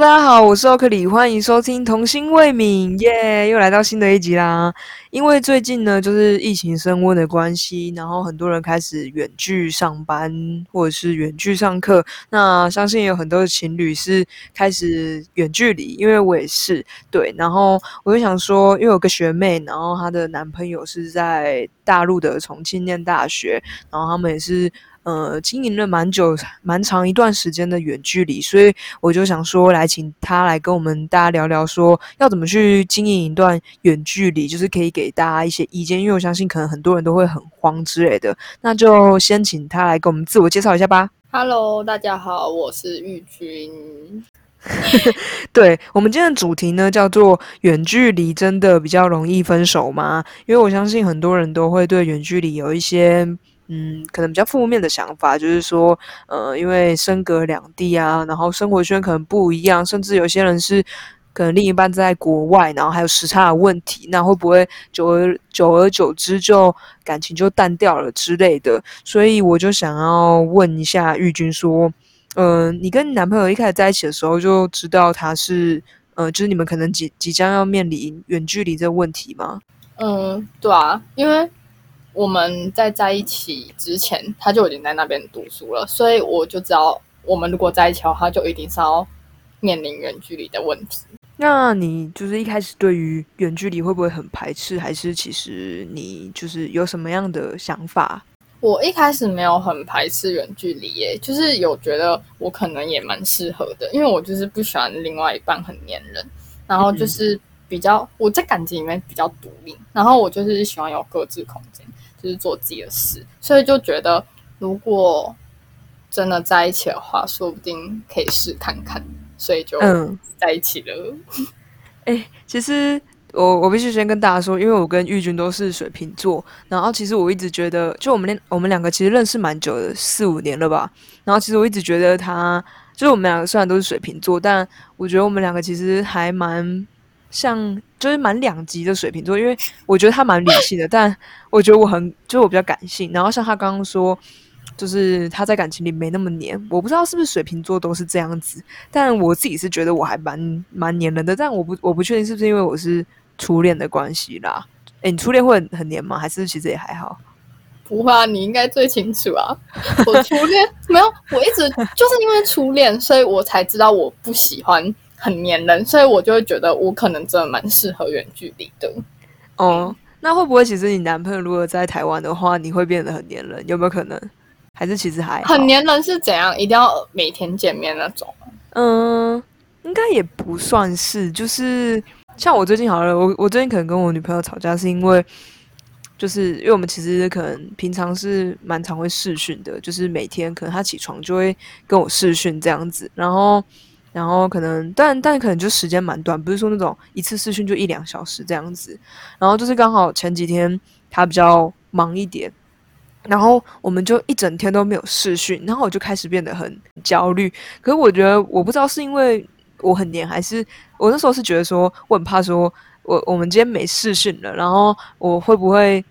大家好，我是奥克里，欢迎收听童心未泯，耶，又来到新的一集啦。因为最近呢，就是疫情升温的关系，然后很多人开始远距上班或者是远距上课。那相信有很多的情侣是开始远距离，因为我也是对。然后我就想说，因为有个学妹，然后她的男朋友是在大陆的重庆念大学，然后他们也是。呃，经营了蛮久、蛮长一段时间的远距离，所以我就想说，来请他来跟我们大家聊聊，说要怎么去经营一段远距离，就是可以给大家一些意见，因为我相信可能很多人都会很慌之类的。那就先请他来跟我们自我介绍一下吧。Hello，大家好，我是玉君。对我们今天的主题呢，叫做远距离真的比较容易分手吗？因为我相信很多人都会对远距离有一些。嗯，可能比较负面的想法就是说，呃，因为身隔两地啊，然后生活圈可能不一样，甚至有些人是可能另一半在国外，然后还有时差的问题，那会不会久而久而久之就感情就淡掉了之类的？所以我就想要问一下玉君说，嗯，你跟你男朋友一开始在一起的时候就知道他是，呃，就是你们可能即即将要面临远距离这个问题吗？嗯，对啊，因为。我们在在一起之前，他就已经在那边读书了，所以我就知道，我们如果在一起的话，就一定是要面临远距离的问题。那你就是一开始对于远距离会不会很排斥，还是其实你就是有什么样的想法？我一开始没有很排斥远距离，耶，就是有觉得我可能也蛮适合的，因为我就是不喜欢另外一半很黏人，然后就是比较我在感情里面比较独立，然后我就是喜欢有各自空间。就是做自己的事，所以就觉得如果真的在一起的话，说不定可以试看看，所以就在一起了。哎，其实我我必须先跟大家说，因为我跟玉君都是水瓶座，然后其实我一直觉得，就我们两我们两个其实认识蛮久的，四五年了吧。然后其实我一直觉得他，就是我们两个虽然都是水瓶座，但我觉得我们两个其实还蛮。像就是蛮两极的水瓶座，因为我觉得他蛮理性的，但我觉得我很就是我比较感性。然后像他刚刚说，就是他在感情里没那么黏，我不知道是不是水瓶座都是这样子，但我自己是觉得我还蛮蛮黏人的。但我不我不确定是不是因为我是初恋的关系啦。哎，你初恋会很很黏吗？还是其实也还好？不会啊，你应该最清楚啊。我初恋 没有，我一直就是因为初恋，所以我才知道我不喜欢。很黏人，所以我就会觉得我可能真的蛮适合远距离的。哦，那会不会其实你男朋友如果在台湾的话，你会变得很黏人？有没有可能？还是其实还很黏人是怎样？一定要每天见面那种？嗯，应该也不算是。就是像我最近好了，我我最近可能跟我女朋友吵架，是因为就是因为我们其实可能平常是蛮常会视讯的，就是每天可能她起床就会跟我视讯这样子，然后。然后可能，但但可能就时间蛮短，不是说那种一次试训就一两小时这样子。然后就是刚好前几天他比较忙一点，然后我们就一整天都没有试训，然后我就开始变得很焦虑。可是我觉得我不知道是因为我很黏，还是我那时候是觉得说我很怕说我我们今天没试训了，然后我会不会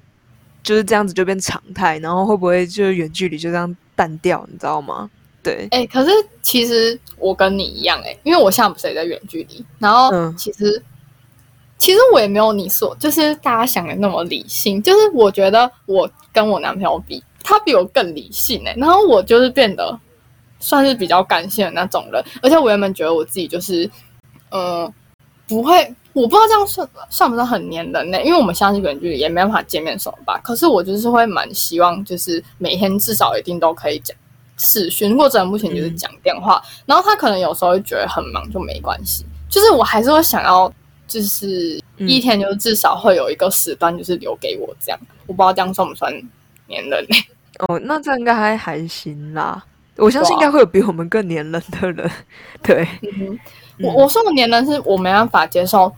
就是这样子就变常态，然后会不会就是远距离就这样淡掉，你知道吗？对，哎，可是其实我跟你一样，哎，因为我现在不是也在远距离，然后其实其实我也没有你说，就是大家想的那么理性，就是我觉得我跟我男朋友比，他比我更理性，哎，然后我就是变得算是比较感性的那种人，而且我原本觉得我自己就是，呃，不会，我不知道这样算算不算很黏人呢？因为我们现在是远距离，也没办法见面什么吧，可是我就是会蛮希望，就是每天至少一定都可以讲。视讯或者目前就是讲电话，然后他可能有时候会觉得很忙就没关系，就是我还是会想要，就是一天就至少会有一个时段就是留给我这样，我不知道这样算不算黏人呢？哦，那这样应该还还行啦，我相信应该会有比我们更黏人的人。对，我我说的黏人是我没办法接受。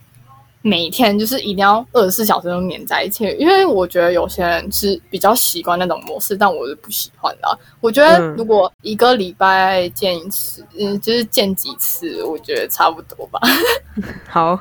每天就是一定要二十四小时都黏在一起，因为我觉得有些人是比较习惯那种模式，但我是不喜欢的。我觉得如果一个礼拜见一次，嗯，就是见几次，我觉得差不多吧。好，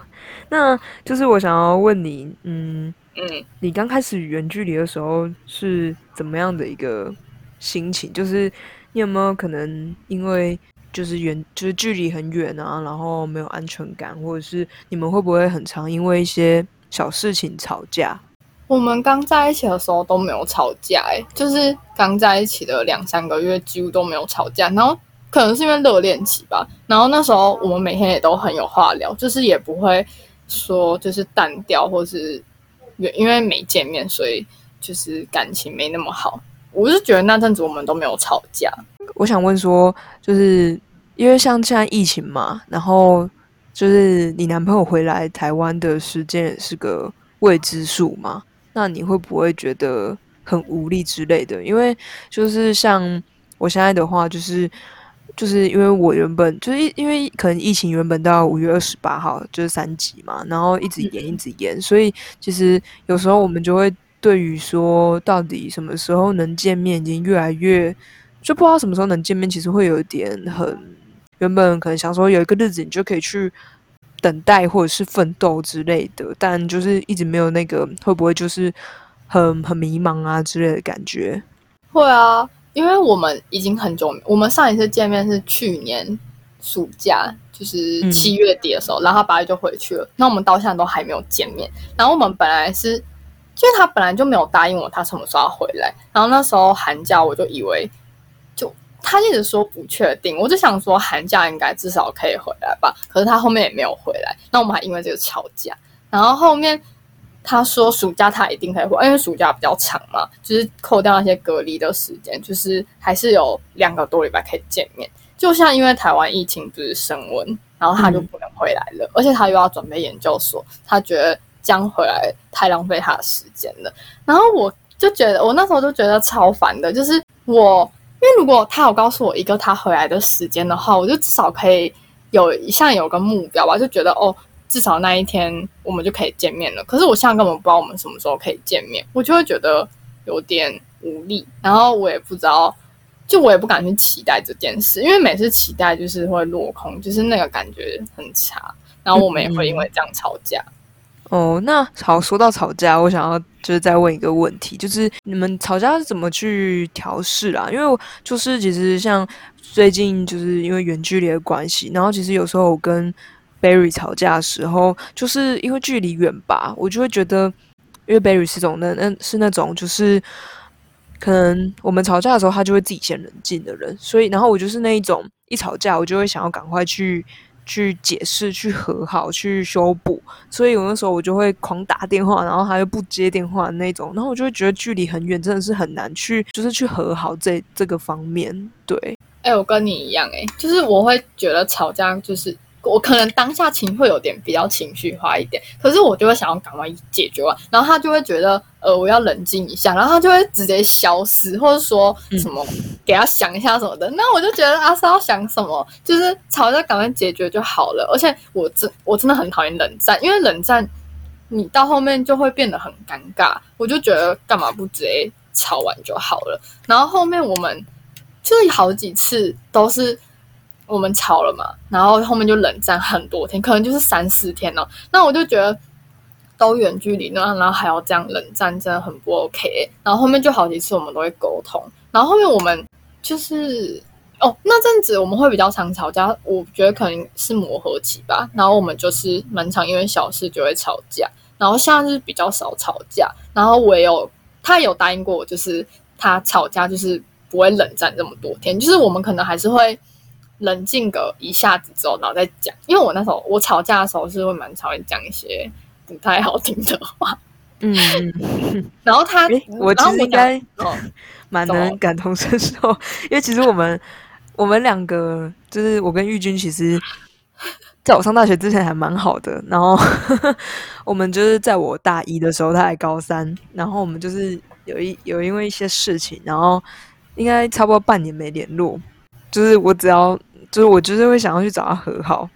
那就是我想要问你，嗯嗯，你刚开始远距离的时候是怎么样的一个心情？就是你有没有可能因为就是远，就是距离很远啊，然后没有安全感，或者是你们会不会很常因为一些小事情吵架？我们刚在一起的时候都没有吵架，哎，就是刚在一起的两三个月几乎都没有吵架，然后可能是因为热恋期吧，然后那时候我们每天也都很有话聊，就是也不会说就是淡掉，或是因为没见面，所以就是感情没那么好。我是觉得那阵子我们都没有吵架。我想问说，就是因为像现在疫情嘛，然后就是你男朋友回来台湾的时间也是个未知数嘛，那你会不会觉得很无力之类的？因为就是像我现在的话，就是就是因为我原本就是因为可能疫情原本到五月二十八号就是三级嘛，然后一直延一直延，所以其实有时候我们就会。对于说到底什么时候能见面，已经越来越就不知道什么时候能见面。其实会有一点很原本可能想说有一个日子你就可以去等待或者是奋斗之类的，但就是一直没有那个会不会就是很很迷茫啊之类的感觉。会啊，因为我们已经很久，我们上一次见面是去年暑假，就是七月底的时候，然后八月就回去了。那我们到现在都还没有见面。然后我们本来是。因为他本来就没有答应我，他什么时候要回来。然后那时候寒假，我就以为，他一直说不确定，我就想说寒假应该至少可以回来吧。可是他后面也没有回来，那我们还因为这个吵架。然后后面他说暑假他一定可以回，因为暑假比较长嘛，就是扣掉那些隔离的时间，就是还是有两个多礼拜可以见面。就像因为台湾疫情不是升温，然后他就不能回来了，而且他又要准备研究所，他觉得。将回来太浪费他的时间了，然后我就觉得，我那时候就觉得超烦的，就是我，因为如果他有告诉我一个他回来的时间的话，我就至少可以有像有个目标吧，就觉得哦，至少那一天我们就可以见面了。可是我现在根本不知道我们什么时候可以见面，我就会觉得有点无力，然后我也不知道，就我也不敢去期待这件事，因为每次期待就是会落空，就是那个感觉很差，然后我们也会因为这样吵架。哦，那好，说到吵架，我想要就是再问一个问题，就是你们吵架是怎么去调试啊？因为就是其实像最近就是因为远距离的关系，然后其实有时候我跟 Barry 吵架的时候，就是因为距离远吧，我就会觉得，因为 Barry 是种那那是那种就是可能我们吵架的时候，他就会自己先冷静的人，所以然后我就是那一种一吵架，我就会想要赶快去。去解释、去和好、去修补，所以有的时候我就会狂打电话，然后他又不接电话那种，然后我就会觉得距离很远，真的是很难去，就是去和好这这个方面。对，哎，我跟你一样，哎，就是我会觉得吵架就是。我可能当下情会有点比较情绪化一点，可是我就会想要赶快解决完，然后他就会觉得，呃，我要冷静一下，然后他就会直接消失，或者说什么给他想一下什么的。那我就觉得阿是要想什么，就是吵架赶快解决就好了。而且我真我真的很讨厌冷战，因为冷战你到后面就会变得很尴尬。我就觉得干嘛不直接吵完就好了？然后后面我们就是好几次都是。我们吵了嘛，然后后面就冷战很多天，可能就是三四天哦。那我就觉得都远距离，那然后还要这样冷战，真的很不 OK。然后后面就好几次我们都会沟通，然后后面我们就是哦那阵子我们会比较常吵架，我觉得可能是磨合期吧。然后我们就是蛮常因为小事就会吵架，然后现在是比较少吵架。然后我也有他有答应过我，就是他吵架就是不会冷战这么多天，就是我们可能还是会。冷静个一下子之后，然后再讲。因为我那时候我吵架的时候是会蛮常会讲一些不太好听的话。嗯，然后他，我其实应该蛮能感同身受，因为其实我们我们两个就是我跟玉君，其实在我上大学之前还蛮好的。然后 我们就是在我大一的时候，他还高三，然后我们就是有一有因为一些事情，然后应该差不多半年没联络。就是我只要。就是我就是会想要去找他和好，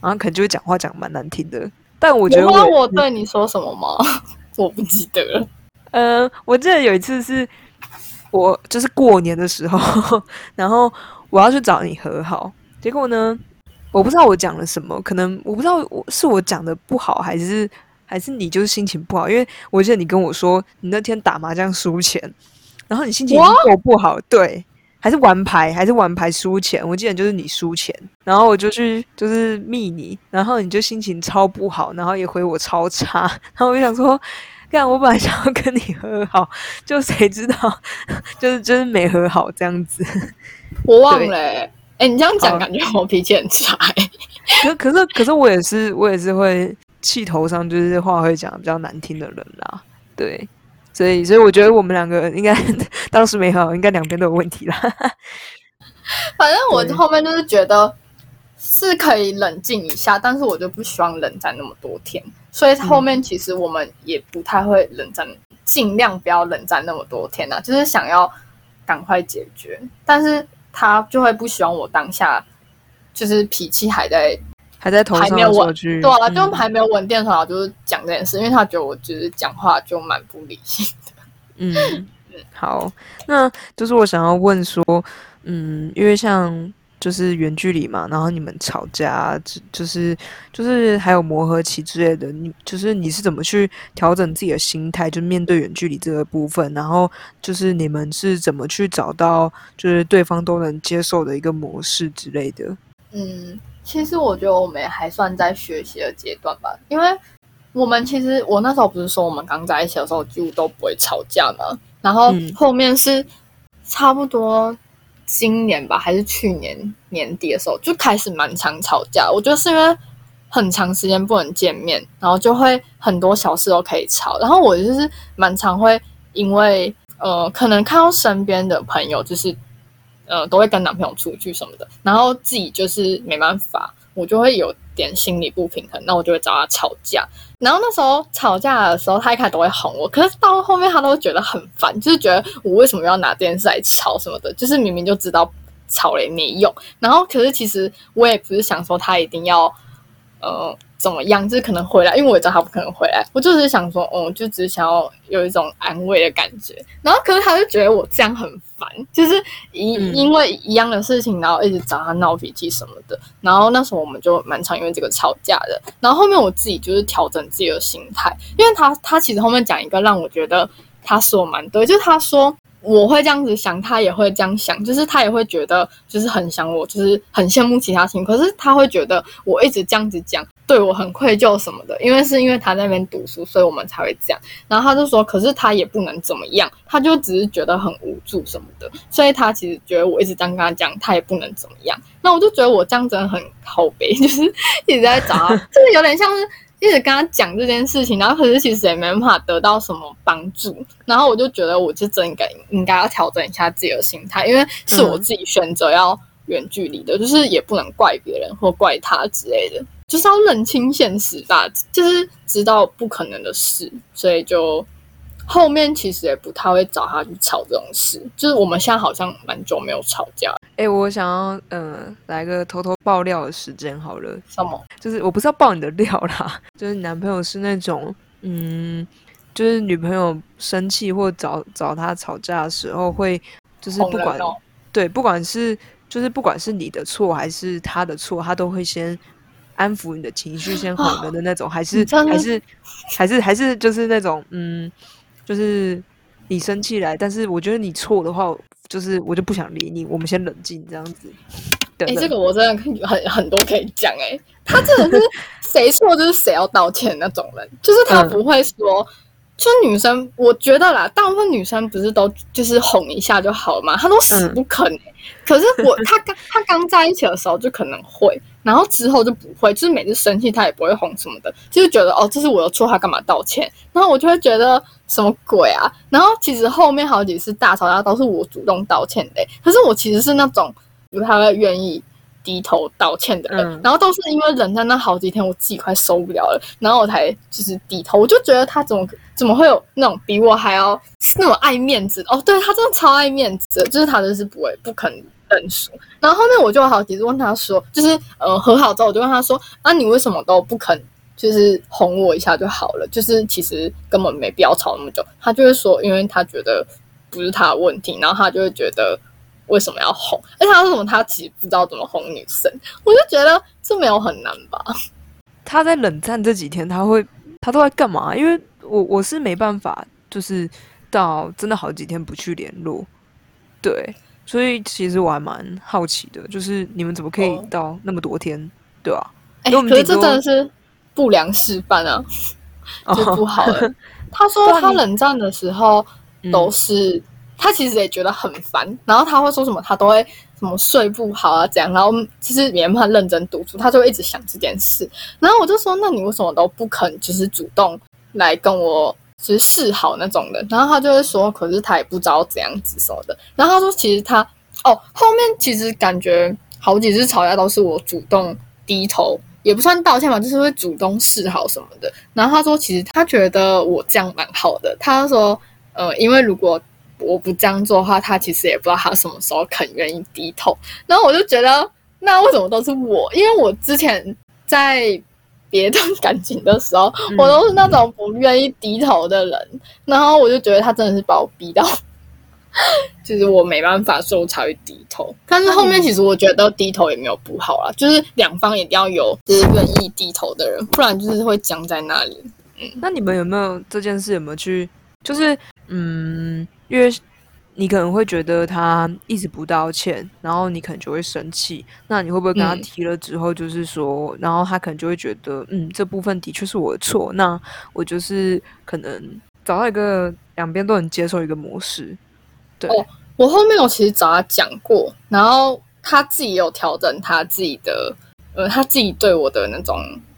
然后可能就会讲话讲蛮难听的。但我觉得我我对你说什么吗？我不记得了。嗯，我记得有一次是我就是过年的时候，然后我要去找你和好，结果呢，我不知道我讲了什么，可能我不知道我是我讲的不好，还是还是你就是心情不好，因为我记得你跟我说你那天打麻将输钱，然后你心情够不好，对。还是玩牌，还是玩牌输钱？我记得就是你输钱，然后我就去就是密你，然后你就心情超不好，然后也回我超差，然后我就想说，看，我本来想要跟你和好，就谁知道，就是就是没和好这样子。我忘了，哎，你这样讲感觉我脾气很差。可可是可是我也是我也是会气头上就是话会讲比较难听的人啦，对。所以，所以我觉得我们两个应该 当时没好，应该两边都有问题啦。反正我后面就是觉得是可以冷静一下，但是我就不希望冷战那么多天。所以后面其实我们也不太会冷战，尽量不要冷战那么多天呐，就是想要赶快解决。但是他就会不希望我当下就是脾气还在。还在头上稳，对啊，就还没有稳定的时候，就是讲这件事，因为他觉得我就是讲话就蛮不理性的。嗯嗯，好，那就是我想要问说，嗯，因为像就是远距离嘛，然后你们吵架，就是就是还有磨合期之类的，你就是你是怎么去调整自己的心态，就面对远距离这个部分，然后就是你们是怎么去找到就是对方都能接受的一个模式之类的？嗯。其实我觉得我们还算在学习的阶段吧，因为我们其实我那时候不是说我们刚在一起的时候几乎都不会吵架嘛，然后后面是差不多今年吧，还是去年年底的时候就开始蛮常吵架。我觉得是因为很长时间不能见面，然后就会很多小事都可以吵。然后我就是蛮常会因为呃，可能看到身边的朋友就是。呃，都会跟男朋友出去什么的，然后自己就是没办法，我就会有点心理不平衡，那我就会找他吵架。然后那时候吵架的时候，他一开始都会哄我，可是到后面他都会觉得很烦，就是觉得我为什么要拿这件事来吵什么的，就是明明就知道吵了也没用。然后可是其实我也不是想说他一定要，呃。怎么样？就是可能回来，因为我知道他不可能回来。我就是想说，哦，就只是想要有一种安慰的感觉。然后，可是他就觉得我这样很烦，就是因因为一样的事情，然后一直找他闹脾气什么的。然后那时候我们就蛮常因为这个吵架的。然后后面我自己就是调整自己的心态，因为他他其实后面讲一个让我觉得他说蛮对，就是他说。我会这样子想，他也会这样想，就是他也会觉得就是很想我，就是很羡慕其他情。可是他会觉得我一直这样子讲，对我很愧疚什么的，因为是因为他在那边读书，所以我们才会这样。然后他就说，可是他也不能怎么样，他就只是觉得很无助什么的，所以他其实觉得我一直这样跟他讲，他也不能怎么样。那我就觉得我这样真的很好悲，就是一直在找他，就是有点像是。一直跟他讲这件事情，然后可是其实也没办法得到什么帮助，然后我就觉得我就真应该应该要调整一下自己的心态，因为是我自己选择要远距离的，就是也不能怪别人或怪他之类的，就是要认清现实吧，就是知道不可能的事，所以就。后面其实也不太会找他去吵这种事，就是我们现在好像蛮久没有吵架。哎，我想要嗯来个偷偷爆料的时间好了。什么？就是我不是要爆你的料啦，就是你男朋友是那种嗯，就是女朋友生气或找找他吵架的时候会，就是不管对，不管是就是不管是你的错还是他的错，他都会先安抚你的情绪，先哄人的那种，还是还是还是还是就是那种嗯。就是你生气来，但是我觉得你错的话，就是我就不想理你。我们先冷静，这样子。哎，这个我真的很很多可以讲。哎，他真的是谁错就是谁要道歉那种人，就是他不会说，就女生，我觉得啦，大部分女生不是都就是哄一下就好了嘛，他都死不肯。可是我他刚他刚在一起的时候就可能会。然后之后就不会，就是每次生气他也不会哄什么的，就是觉得哦这是我的错，他干嘛道歉？然后我就会觉得什么鬼啊？然后其实后面好几次大吵架都是我主动道歉的，可是我其实是那种不太会愿意低头道歉的人。然后都是因为忍在那好几天，我自己快受不了了，然后我才就是低头。我就觉得他怎么怎么会有那种比我还要那么爱面子？哦，对他真的超爱面子，就是他就是不会不肯。认输，然后后面我就好几次问他说，就是呃和好之后，我就问他说，啊你为什么都不肯，就是哄我一下就好了，就是其实根本没必要吵那么久。他就会说，因为他觉得不是他的问题，然后他就会觉得为什么要哄，而且他为什么他其实不知道怎么哄女生，我就觉得这没有很难吧。他在冷战这几天，他会他都在干嘛？因为我我是没办法，就是到真的好几天不去联络，对。所以其实我还蛮好奇的，就是你们怎么可以到那么多天，对吧？哎，可是这真的是不良示范啊，就不好了。他说他冷战的时候都是他其实也觉得很烦，然后他会说什么，他都会什么睡不好啊这样，然后其实没办法认真读书，他就一直想这件事。然后我就说，那你为什么都不肯就是主动来跟我？就是示好那种的，然后他就会说，可是他也不知道怎样子什么的。然后他说，其实他哦，后面其实感觉好几次吵架都是我主动低头，也不算道歉吧，就是会主动示好什么的。然后他说，其实他觉得我这样蛮好的。他说，呃，因为如果我不这样做的话，他其实也不知道他什么时候肯愿意低头。然后我就觉得，那为什么都是我？因为我之前在。别段感情的时候，我都是那种不愿意低头的人，然后我就觉得他真的是把我逼到，就是我没办法，所以我才会低头。但是后面其实我觉得低头也没有不好啊，就是两方一定要有就是愿意低头的人，不然就是会僵在那里。嗯，那你们有没有这件事有没有去，就是嗯，因为。你可能会觉得他一直不道歉，然后你可能就会生气。那你会不会跟他提了之后，就是说，然后他可能就会觉得，嗯，这部分的确是我的错。那我就是可能找到一个两边都能接受一个模式。对，我后面我其实找他讲过，然后他自己有调整他自己的，呃，他自己对我的那种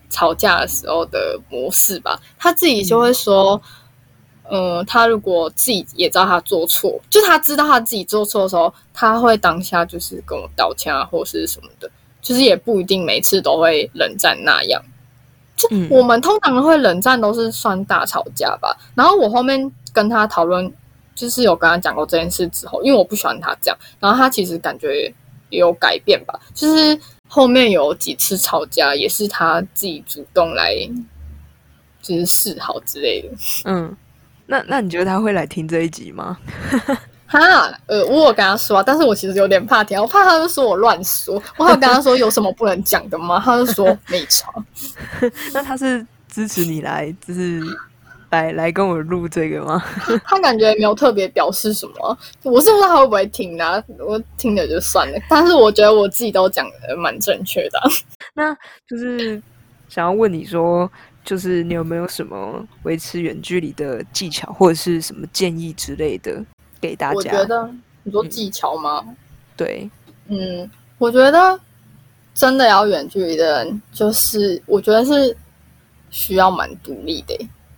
吵架的时候的模式吧。他自己就会说。嗯，他如果自己也知道他做错，就他知道他自己做错的时候，他会当下就是跟我道歉啊，或者是什么的，就是也不一定每次都会冷战那样。就我们通常会冷战都是算大吵架吧。然后我后面跟他讨论，就是有跟他讲过这件事之后，因为我不喜欢他这样，然后他其实感觉也有改变吧。就是后面有几次吵架，也是他自己主动来，就是示好之类的。嗯。那那你觉得他会来听这一集吗？哈，呃，我有跟他说，啊但是我其实有点怕听，我怕他就说我乱说。我有跟他说有什么不能讲的吗？他就说 没吵。那他是支持你来，就是来来跟我录这个吗？他感觉没有特别表示什么。我是不知道他会不会听呢？我听了就算了。但是我觉得我自己都讲的蛮正确的。那就是想要问你说。就是你有没有什么维持远距离的技巧，或者是什么建议之类的给大家？我觉得你说技巧吗？对，嗯，我觉得真的要远距离的人，就是我觉得是需要蛮独立的，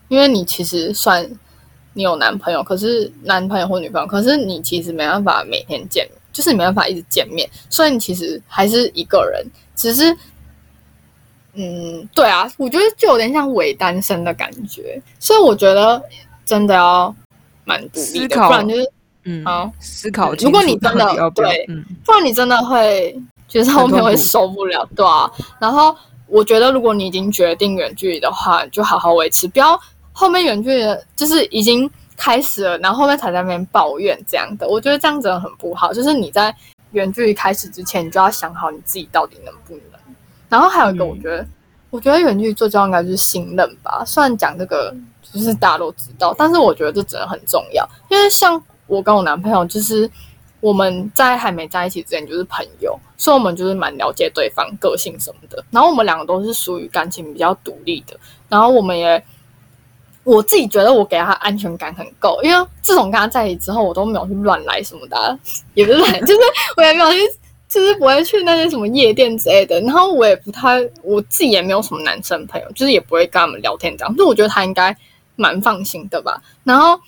因为你其实算你有男朋友，可是男朋友或女朋友，可是你其实没办法每天见，就是没办法一直见面，所以你其实还是一个人，只是。嗯，对啊，我觉得就有点像伪单身的感觉，所以我觉得真的要蛮独立的，不然就是嗯，好思考。如果你真的对，不然你真的会觉得后面会受不了，对啊。然后我觉得，如果你已经决定远距离的话，就好好维持，不要后面远距离就是已经开始了，然后后面才在那边抱怨这样的。我觉得这样子很不好，就是你在远距离开始之前，你就要想好你自己到底能不能。然后还有一个，我觉得，我觉得远距离最重要应该就是信任吧。虽然讲这个就是大家都知道，但是我觉得这真的很重要。因为像我跟我男朋友，就是我们在还没在一起之前就是朋友，所以我们就是蛮了解对方个性什么的。然后我们两个都是属于感情比较独立的。然后我们也，我自己觉得我给他安全感很够，因为自从跟他在一起之后，我都没有去乱来什么的，也不是乱，就是我也没有去。就是不会去那些什么夜店之类的，然后我也不太，我自己也没有什么男生朋友，就是也不会跟他们聊天这样。就我觉得他应该蛮放心的吧。然后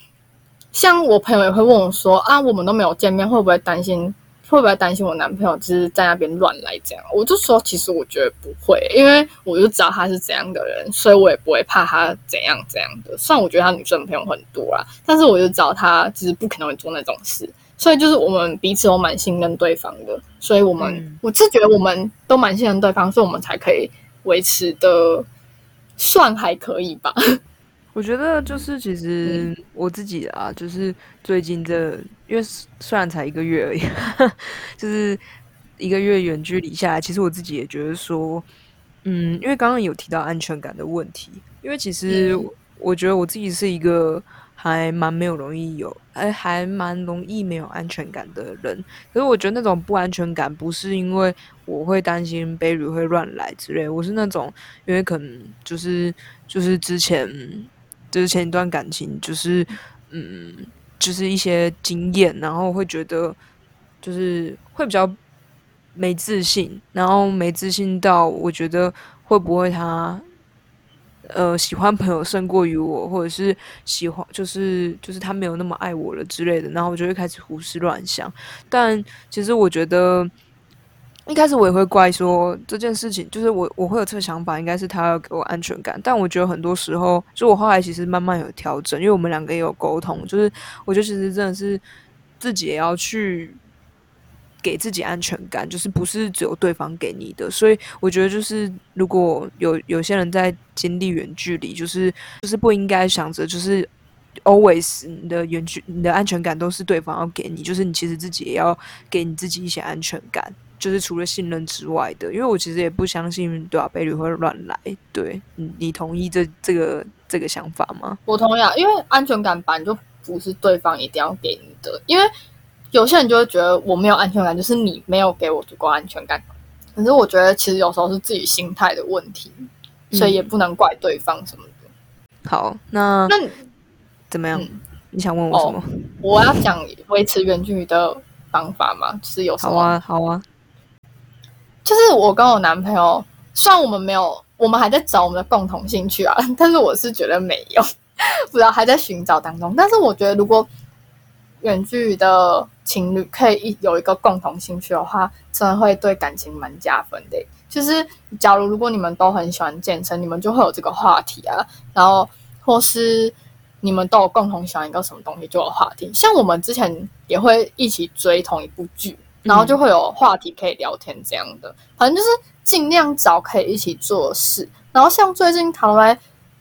像我朋友也会问我说啊，我们都没有见面，会不会担心？会不会担心我男朋友就是在那边乱来这样？我就说其实我觉得不会，因为我就知道他是怎样的人，所以我也不会怕他怎样怎样的。虽然我觉得他女生朋友很多啊，但是我就知道他其实不可能会做那种事。所以就是我们彼此都蛮信任对方的，所以我们我自觉得我们都蛮信任对方，所以我们才可以维持的算还可以吧。我觉得就是其实我自己啊，就是最近这因为虽然才一个月而已，就是一个月远距离下来，其实我自己也觉得说，嗯，因为刚刚有提到安全感的问题，因为其实我觉得我自己是一个还蛮没有容易有，还，还蛮容易没有安全感的人。可是我觉得那种不安全感不是因为我会担心 baby 会乱来之类，我是那种因为可能就是就是之前就是前一段感情就是嗯就是一些经验，然后会觉得就是会比较没自信，然后没自信到我觉得会不会他。呃，喜欢朋友胜过于我，或者是喜欢，就是就是他没有那么爱我了之类的，然后我就会开始胡思乱想。但其实我觉得，一开始我也会怪说这件事情，就是我我会有这个想法，应该是他要给我安全感。但我觉得很多时候，就我后来其实慢慢有调整，因为我们两个也有沟通，就是我觉得其实真的是自己也要去。给自己安全感，就是不是只有对方给你的，所以我觉得就是如果有有些人在经历远距离，就是就是不应该想着就是 always 你的远距你的安全感都是对方要给你，就是你其实自己也要给你自己一些安全感，就是除了信任之外的，因为我其实也不相信对啊，贝吕会乱来，对，你你同意这这个这个想法吗？我同意啊，因为安全感本来就不是对方一定要给你的，因为。有些人就会觉得我没有安全感，就是你没有给我足够安全感。可是我觉得其实有时候是自己心态的问题，所以也不能怪对方什么的。好，那那怎么样？你想问我什么？我要讲维持远距离的方法吗？就是有什么？好啊，好啊。就是我跟我男朋友，虽然我们没有，我们还在找我们的共同兴趣啊，但是我是觉得没有，不知道还在寻找当中。但是我觉得如果远距离的情侣可以一有一个共同兴趣的话，真的会对感情蛮加分的。就是假如如果你们都很喜欢健身，你们就会有这个话题啊。然后或是你们都有共同喜欢一个什么东西，就有话题。像我们之前也会一起追同一部剧，然后就会有话题可以聊天这样的。反正就是尽量找可以一起做事。然后像最近唐来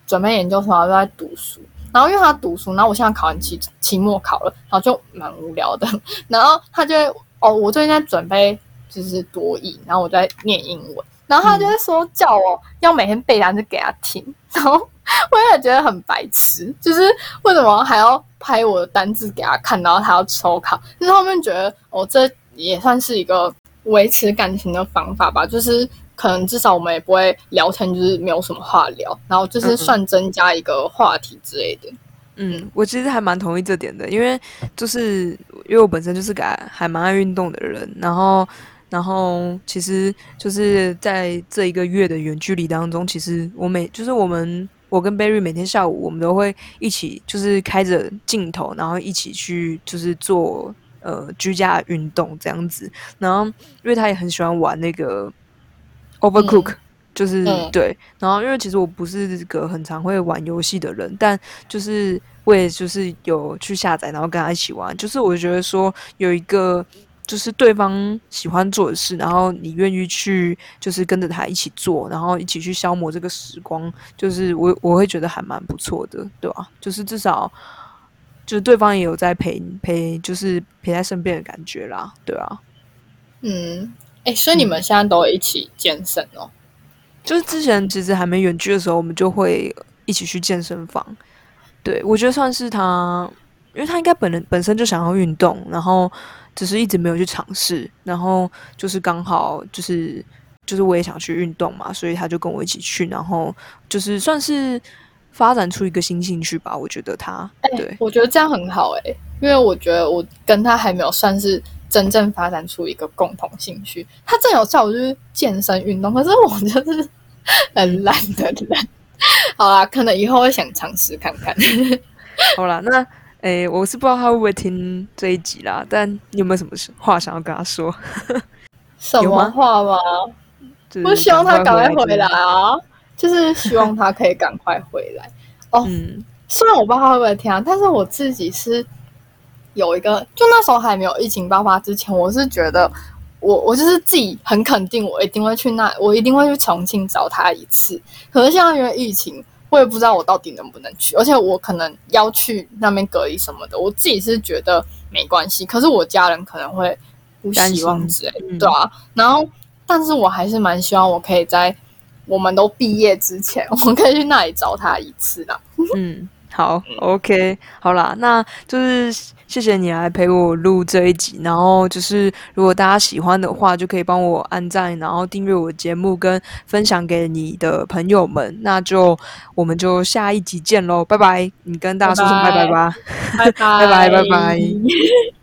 准备研究生，都在读书。然后因为他读书，然后我现在考完期期末考了，然后就蛮无聊的。然后他就会哦，我最近在准备就是多译，然后我在念英文，然后他就会说叫我要每天背单词给他听，然后我也觉得很白痴，就是为什么还要拍我的单字给他看，然后他要抽考？就是后面觉得哦，这也算是一个维持感情的方法吧，就是。可能至少我们也不会聊天，就是没有什么话聊，然后就是算增加一个话题之类的。嗯，我其实还蛮同意这点的，因为就是因为我本身就是个还蛮爱运动的人，然后然后其实就是在这一个月的远距离当中，其实我每就是我们我跟 Berry 每天下午我们都会一起就是开着镜头，然后一起去就是做呃居家运动这样子，然后因为他也很喜欢玩那个。Overcook 就是对，然后因为其实我不是个很常会玩游戏的人，但就是我也就是有去下载，然后跟他一起玩。就是我觉得说有一个就是对方喜欢做的事，然后你愿意去就是跟着他一起做，然后一起去消磨这个时光，就是我我会觉得还蛮不错的，对吧？就是至少就是对方也有在陪陪，就是陪在身边的感觉啦，对啊，嗯。哎，所以你们现在都一起健身哦？就是之前其实还没远距的时候，我们就会一起去健身房。对，我觉得算是他，因为他应该本人本身就想要运动，然后只是一直没有去尝试，然后就是刚好就是就是我也想去运动嘛，所以他就跟我一起去，然后就是算是发展出一个新兴趣吧。我觉得他，对我觉得这样很好哎，因为我觉得我跟他还没有算是。真正发展出一个共同兴趣，他正有效我就是健身运动，可是我就是很懒的人。好啦，可能以后会想尝试看看。好啦，那诶，我是不知道他会不会听这一集啦，但你有没有什么话想要跟他说？什么话吗？我希望他赶快回来啊！就是希望他可以赶快回来。哦，嗯虽然我不知道他会不会听，啊但是我自己是。有一个，就那时候还没有疫情爆发之前，我是觉得我我就是自己很肯定，我一定会去那，我一定会去重庆找他一次。可是现在因为疫情，我也不知道我到底能不能去，而且我可能要去那边隔离什么的，我自己是觉得没关系。可是我家人可能会不希望之类，对啊。然后，但是我还是蛮希望我可以在我们都毕业之前，我们可以去那里找他一次的。嗯，好，OK，好啦，那就是谢谢你来陪我录这一集。然后就是如果大家喜欢的话，就可以帮我按赞，然后订阅我的节目，跟分享给你的朋友们。那就我们就下一集见喽，拜拜！你跟大家说声拜拜吧，拜拜拜拜 拜拜。